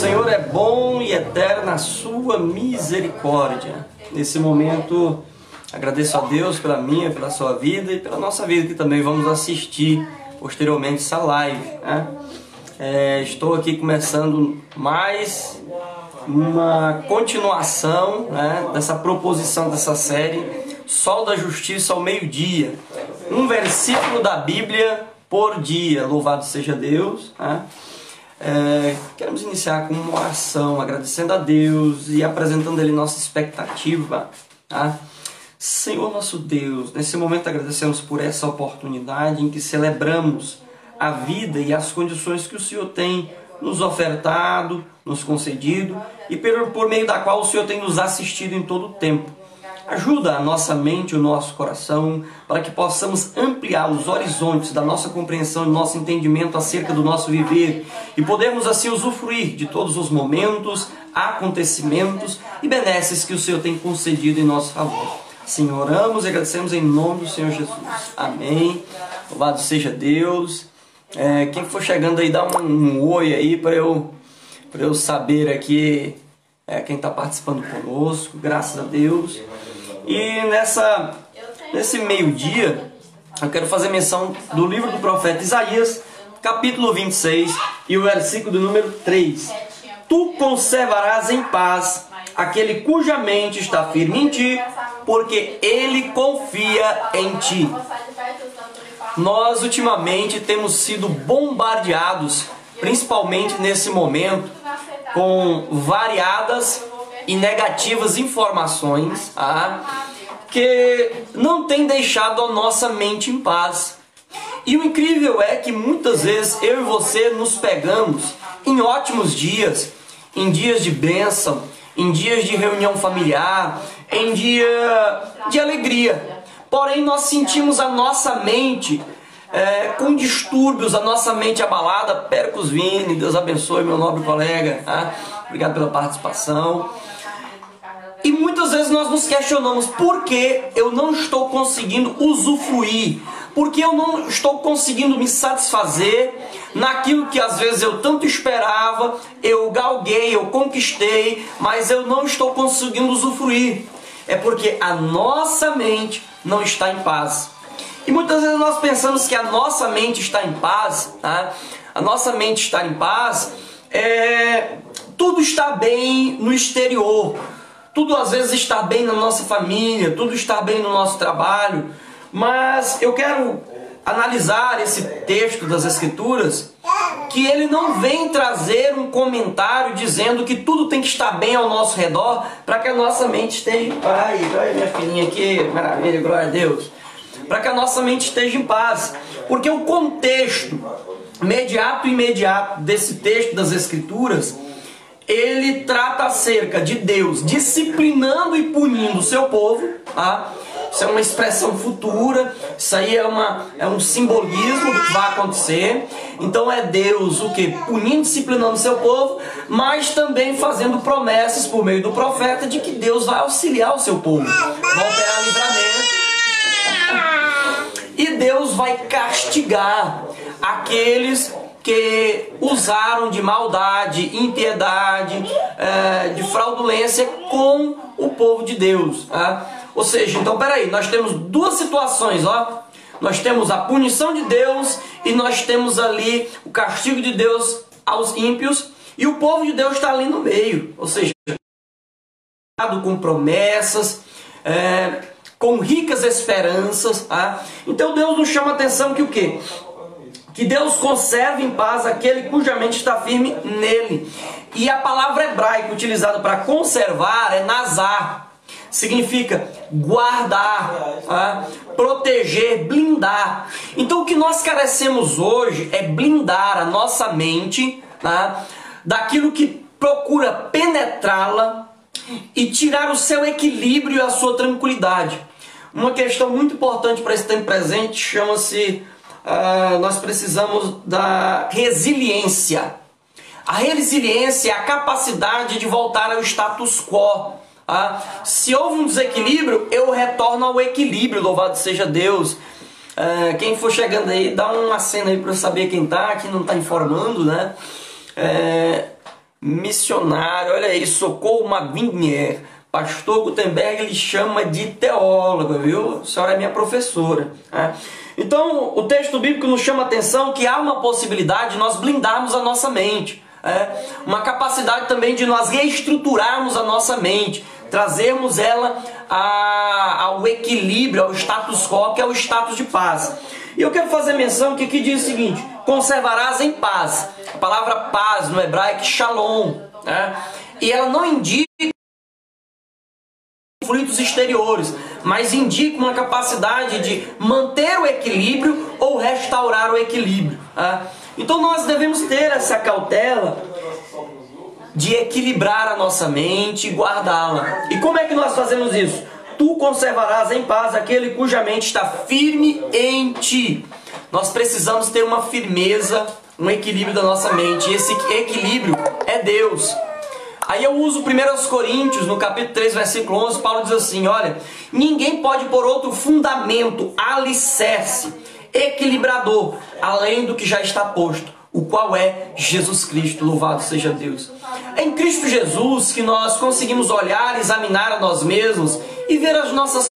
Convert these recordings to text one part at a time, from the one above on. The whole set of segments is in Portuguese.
Senhor é bom e eterna a sua misericórdia. Nesse momento, agradeço a Deus pela minha, pela sua vida e pela nossa vida, que também vamos assistir posteriormente essa live. Né? É, estou aqui começando mais uma continuação né, dessa proposição dessa série Sol da Justiça ao meio-dia. Um versículo da Bíblia por dia. Louvado seja Deus. Né? É, queremos iniciar com uma oração, agradecendo a Deus e apresentando Ele nossa expectativa. Tá? Senhor nosso Deus, nesse momento agradecemos por essa oportunidade em que celebramos a vida e as condições que o Senhor tem nos ofertado, nos concedido e por meio da qual o Senhor tem nos assistido em todo o tempo. Ajuda a nossa mente, o nosso coração, para que possamos ampliar os horizontes da nossa compreensão e nosso entendimento acerca do nosso viver e podermos assim usufruir de todos os momentos, acontecimentos e benesses que o Senhor tem concedido em nosso favor. Assim oramos e agradecemos em nome do Senhor Jesus. Amém. Louvado seja Deus. É, quem for chegando aí, dá um, um oi aí para eu, eu saber aqui é, quem está participando conosco. Graças a Deus. E nessa, nesse meio-dia, eu quero fazer menção do livro do profeta Isaías, capítulo 26 e o versículo do número 3. Tu conservarás em paz aquele cuja mente está firme em ti, porque ele confia em ti. Nós ultimamente temos sido bombardeados, principalmente nesse momento, com variadas e negativas informações ah, que não tem deixado a nossa mente em paz. E o incrível é que muitas vezes eu e você nos pegamos em ótimos dias, em dias de bênção, em dias de reunião familiar, em dia de alegria. Porém, nós sentimos a nossa mente é, com distúrbios, a nossa mente abalada. Percos Vini, Deus abençoe meu nobre colega. Tá? Obrigado pela participação. E muitas vezes nós nos questionamos por que eu não estou conseguindo usufruir, por que eu não estou conseguindo me satisfazer naquilo que às vezes eu tanto esperava, eu galguei, eu conquistei, mas eu não estou conseguindo usufruir. É porque a nossa mente não está em paz. E muitas vezes nós pensamos que a nossa mente está em paz, tá? a nossa mente está em paz, é... tudo está bem no exterior, tudo às vezes está bem na nossa família, tudo está bem no nosso trabalho, mas eu quero analisar esse texto das Escrituras, que ele não vem trazer um comentário dizendo que tudo tem que estar bem ao nosso redor para que a nossa mente esteja em paz. Olha minha filhinha aqui, maravilha, glória a Deus. Para que a nossa mente esteja em paz. Porque o contexto imediato e imediato desse texto das Escrituras ele trata acerca de Deus disciplinando e punindo o seu povo, tá? Isso é uma expressão futura, isso aí é, uma, é um simbolismo do que vai acontecer. Então é Deus o que? Punindo, disciplinando o seu povo, mas também fazendo promessas por meio do profeta de que Deus vai auxiliar o seu povo, vai operar livramento. E Deus vai castigar aqueles que usaram de maldade, impiedade, é, de fraudulência com o povo de Deus. Tá? Ou seja, então peraí, nós temos duas situações, ó. Nós temos a punição de Deus e nós temos ali o castigo de Deus aos ímpios e o povo de Deus está ali no meio. Ou seja, com promessas, é, com ricas esperanças. Tá? Então Deus nos chama a atenção que o quê? Que Deus conserve em paz aquele cuja mente está firme nele. E a palavra hebraica utilizada para conservar é nazar. Significa guardar, tá? proteger, blindar. Então o que nós carecemos hoje é blindar a nossa mente tá? daquilo que procura penetrá-la e tirar o seu equilíbrio e a sua tranquilidade. Uma questão muito importante para esse tempo presente chama-se uh, nós precisamos da resiliência. A resiliência é a capacidade de voltar ao status quo. Uh, se houve um desequilíbrio, eu retorno ao equilíbrio, louvado seja Deus. Uh, quem for chegando aí, dá uma cena aí para eu saber quem tá, quem não está informando, né? É, missionário, olha aí, Socorro Mavinier. Pastor Gutenberg ele chama de teóloga, viu? A senhora é minha professora. Né? Então, o texto bíblico nos chama a atenção que há uma possibilidade de nós blindarmos a nossa mente. É, uma capacidade também de nós reestruturarmos a nossa mente, trazermos ela a, ao equilíbrio, ao status quo, que é o status de paz. E eu quero fazer menção que aqui diz o seguinte: conservarás em paz. A palavra paz no hebraico, shalom. Né? E ela não indica conflitos exteriores, mas indica uma capacidade de manter o equilíbrio ou restaurar o equilíbrio. Né? Então nós devemos ter essa cautela de equilibrar a nossa mente e guardá-la. E como é que nós fazemos isso? Tu conservarás em paz aquele cuja mente está firme em ti. Nós precisamos ter uma firmeza, um equilíbrio da nossa mente. E esse equilíbrio é Deus. Aí eu uso 1 Coríntios, no capítulo 3, versículo 11, Paulo diz assim: Olha, ninguém pode pôr outro fundamento, alicerce, equilibrador, além do que já está posto, o qual é Jesus Cristo, louvado seja Deus. É em Cristo Jesus que nós conseguimos olhar, examinar a nós mesmos e ver as nossas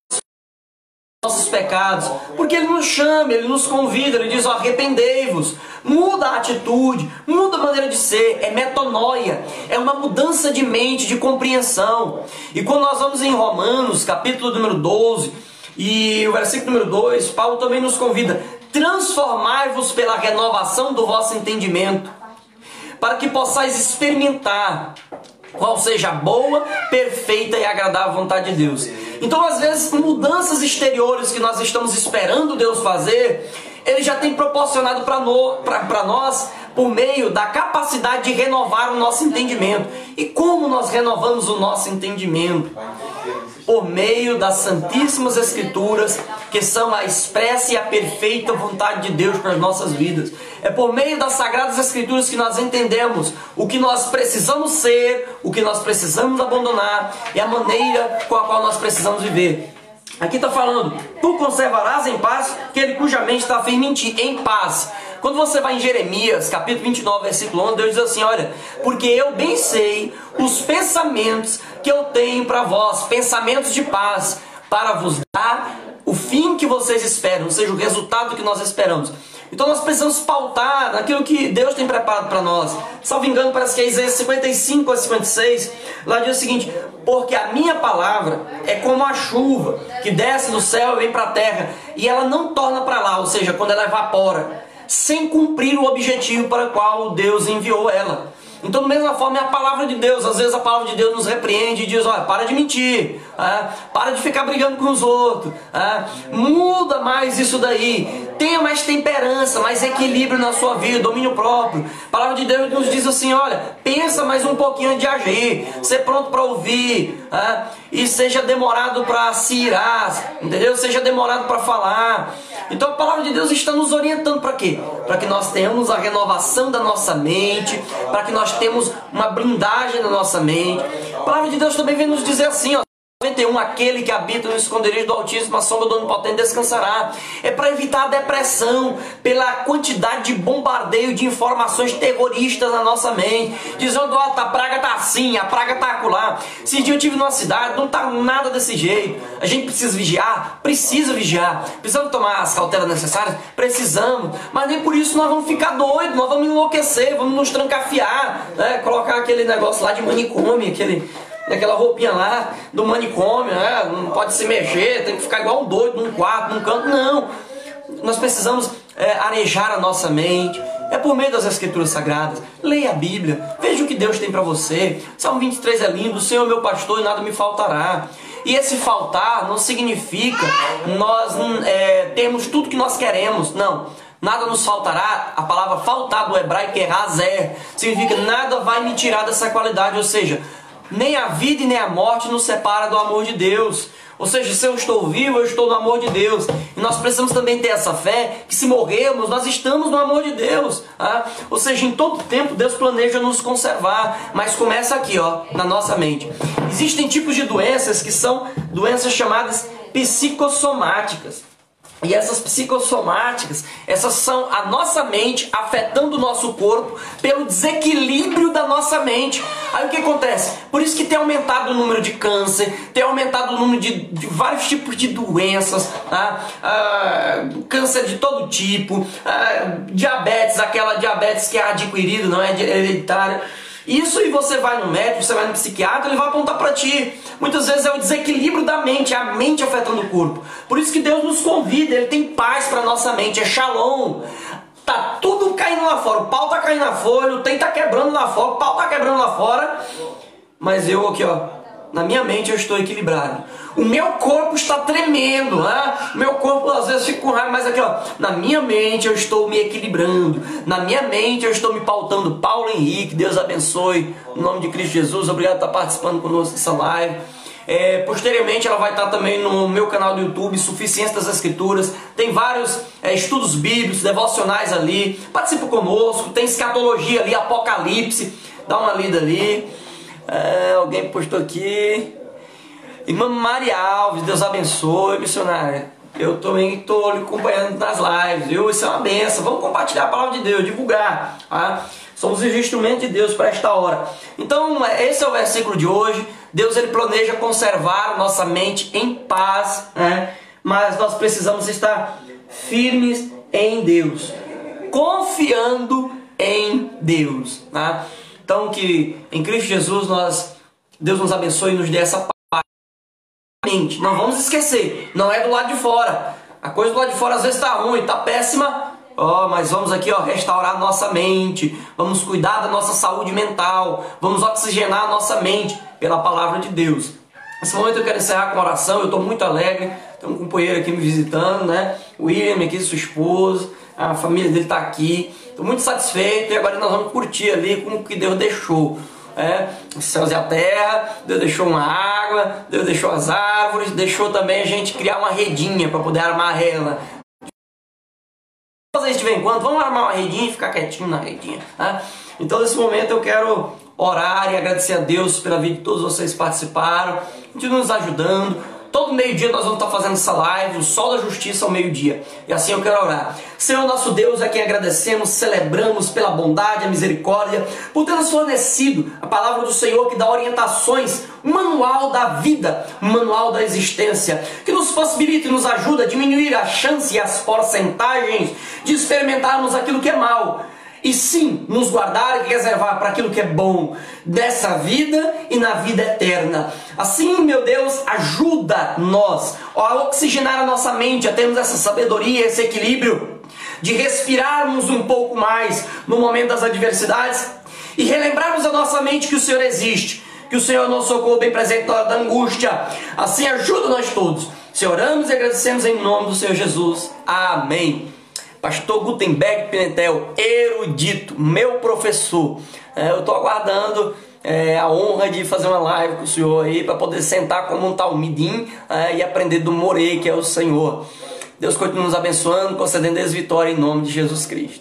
nossos pecados, porque Ele nos chama, Ele nos convida, Ele diz: arrependei-vos, muda a atitude, muda a maneira de ser, é metanoia, é uma mudança de mente, de compreensão. E quando nós vamos em Romanos, capítulo número 12, e o versículo número 2, Paulo também nos convida: transformai-vos pela renovação do vosso entendimento, para que possais experimentar qual seja a boa, perfeita e agradável vontade de Deus. Então, às vezes, mudanças exteriores que nós estamos esperando Deus fazer, Ele já tem proporcionado para no, nós por meio da capacidade de renovar o nosso entendimento. E como nós renovamos o nosso entendimento? Por meio das Santíssimas Escrituras, que são a expressa e a perfeita vontade de Deus para as nossas vidas. É por meio das Sagradas Escrituras que nós entendemos o que nós precisamos ser, o que nós precisamos abandonar e a maneira com a qual nós precisamos viver. Aqui está falando, tu conservarás em paz aquele cuja mente está firme em ti, em paz. Quando você vai em Jeremias, capítulo 29, versículo 11, Deus diz assim: Olha, porque eu bem sei os pensamentos que eu tenho para vós, pensamentos de paz, para vos dar o fim que vocês esperam, ou seja, o resultado que nós esperamos. Então nós precisamos pautar naquilo que Deus tem preparado para nós. Salvo engano, parece que é Isaías 55 a 56. Lá diz o seguinte: Porque a minha palavra é como a chuva que desce do céu e vem para a terra, e ela não torna para lá, ou seja, quando ela evapora, sem cumprir o objetivo para o qual Deus enviou ela. Então, da mesma forma, é a palavra de Deus. Às vezes a palavra de Deus nos repreende e diz: olha, para de mentir, é, para de ficar brigando com os outros, é, muda mais isso daí, tenha mais temperança, mais equilíbrio na sua vida, domínio próprio. A palavra de Deus nos diz assim: olha, pensa mais um pouquinho de agir, ser pronto para ouvir, é, e seja demorado para se irar, entendeu? Seja demorado para falar. Então a palavra de Deus está nos orientando para quê? Para que nós tenhamos a renovação da nossa mente, para que nós temos uma blindagem na nossa mente. A palavra de Deus também vem nos dizer assim, ó. 91, aquele que habita no esconderijo do Altíssimo, a sombra do Onipotente descansará. É para evitar a depressão pela quantidade de bombardeio de informações terroristas na nossa mente. Dizendo, ó, a praga tá assim, a praga tá acolá. Esse dia eu tive numa cidade, não tá nada desse jeito. A gente precisa vigiar? Precisa vigiar. Precisamos tomar as cautelas necessárias? Precisamos. Mas nem por isso nós vamos ficar doidos, nós vamos enlouquecer, vamos nos trancafiar, né? Colocar aquele negócio lá de manicômio, aquele daquela roupinha lá do manicômio, né? não pode se mexer, tem que ficar igual um doido num quarto, num canto. Não. Nós precisamos é, arejar a nossa mente. É por meio das escrituras sagradas. Leia a Bíblia. Veja o que Deus tem para você. Salmo 23 é lindo. O Senhor é meu pastor e nada me faltará. E esse faltar não significa nós é, termos tudo que nós queremos. Não. Nada nos faltará. A palavra faltar do hebraico é razer. Significa nada vai me tirar dessa qualidade. Ou seja, nem a vida e nem a morte nos separa do amor de Deus. Ou seja, se eu estou vivo, eu estou no amor de Deus. E nós precisamos também ter essa fé que se morrermos, nós estamos no amor de Deus. Ah? Ou seja, em todo tempo Deus planeja nos conservar. Mas começa aqui, ó, na nossa mente. Existem tipos de doenças que são doenças chamadas psicossomáticas. E essas psicossomáticas, essas são a nossa mente afetando o nosso corpo pelo desequilíbrio da nossa mente. Aí o que acontece? Por isso que tem aumentado o número de câncer, tem aumentado o número de, de vários tipos de doenças, tá? ah, câncer de todo tipo, ah, diabetes, aquela diabetes que é adquirida, não é hereditária. Isso e você vai no médico, você vai no psiquiatra, ele vai apontar para ti. Muitas vezes é o desequilíbrio da mente, é a mente afetando o corpo. Por isso que Deus nos convida, ele tem paz para nossa mente, é shalom. Tá tudo caindo lá fora, o pau tá caindo lá fora, o trem tá quebrando lá fora, o pau tá quebrando lá fora. Mas eu aqui, ó, na minha mente eu estou equilibrado. O meu corpo está tremendo, né? Meu corpo às vezes fica com raiva, mas aqui, ó, na minha mente eu estou me equilibrando. Na minha mente eu estou me pautando. Paulo Henrique, Deus abençoe. Em nome de Cristo Jesus, obrigado por estar participando conosco dessa live. É, posteriormente ela vai estar também no meu canal do YouTube, Suficiência das Escrituras. Tem vários é, estudos bíblicos, devocionais ali. Participa conosco. Tem escatologia ali, Apocalipse. Dá uma lida ali. É, alguém postou aqui. Irmã Maria Alves, Deus abençoe, missionária. Eu também estou acompanhando nas lives, viu? Isso é uma benção. Vamos compartilhar a palavra de Deus, divulgar. Tá? Somos os instrumentos de Deus para esta hora. Então, esse é o versículo de hoje. Deus ele planeja conservar nossa mente em paz, né? mas nós precisamos estar firmes em Deus, confiando em Deus. Tá? Então que em Cristo Jesus nós Deus nos abençoe e nos dê essa paz. Não vamos esquecer, não é do lado de fora. A coisa do lado de fora às vezes está ruim, está péssima. Oh, mas vamos aqui, ó, restaurar nossa mente, vamos cuidar da nossa saúde mental, vamos oxigenar a nossa mente pela palavra de Deus. Nesse momento eu quero encerrar com oração, eu estou muito alegre, tem um companheiro aqui me visitando, né? O William aqui, sua esposa, a família dele está aqui. Estou muito satisfeito e agora nós vamos curtir ali como que Deus deixou. É, os céus e a terra, Deus deixou uma água, Deus deixou as árvores, deixou também a gente criar uma redinha para poder armar ela. Isso de vez em quando, vamos armar uma redinha e ficar quietinho na redinha. Tá? Então nesse momento eu quero orar e agradecer a Deus pela vida de todos vocês que participaram, continuam nos ajudando. Todo meio-dia nós vamos estar fazendo essa live, o sol da justiça ao meio-dia. E assim eu quero orar. Senhor nosso Deus, a quem agradecemos, celebramos pela bondade, a misericórdia, por ter nos fornecido a palavra do Senhor que dá orientações, manual da vida, manual da existência, que nos possibilita e nos ajuda a diminuir a chance e as porcentagens de experimentarmos aquilo que é mal e sim nos guardar e reservar para aquilo que é bom dessa vida e na vida eterna. Assim, meu Deus, ajuda nós a oxigenar a nossa mente, a termos essa sabedoria, esse equilíbrio, de respirarmos um pouco mais no momento das adversidades e relembrarmos a nossa mente que o Senhor existe, que o Senhor é nosso socorro bem presente na hora da angústia. Assim, ajuda nós todos. Se oramos e agradecemos em nome do Senhor Jesus. Amém. Pastor Gutenberg Pimentel, erudito, meu professor. É, eu estou aguardando é, a honra de fazer uma live com o senhor aí para poder sentar como um talmidim é, e aprender do Morei, que é o Senhor. Deus continue nos abençoando, concedendo as vitórias em nome de Jesus Cristo.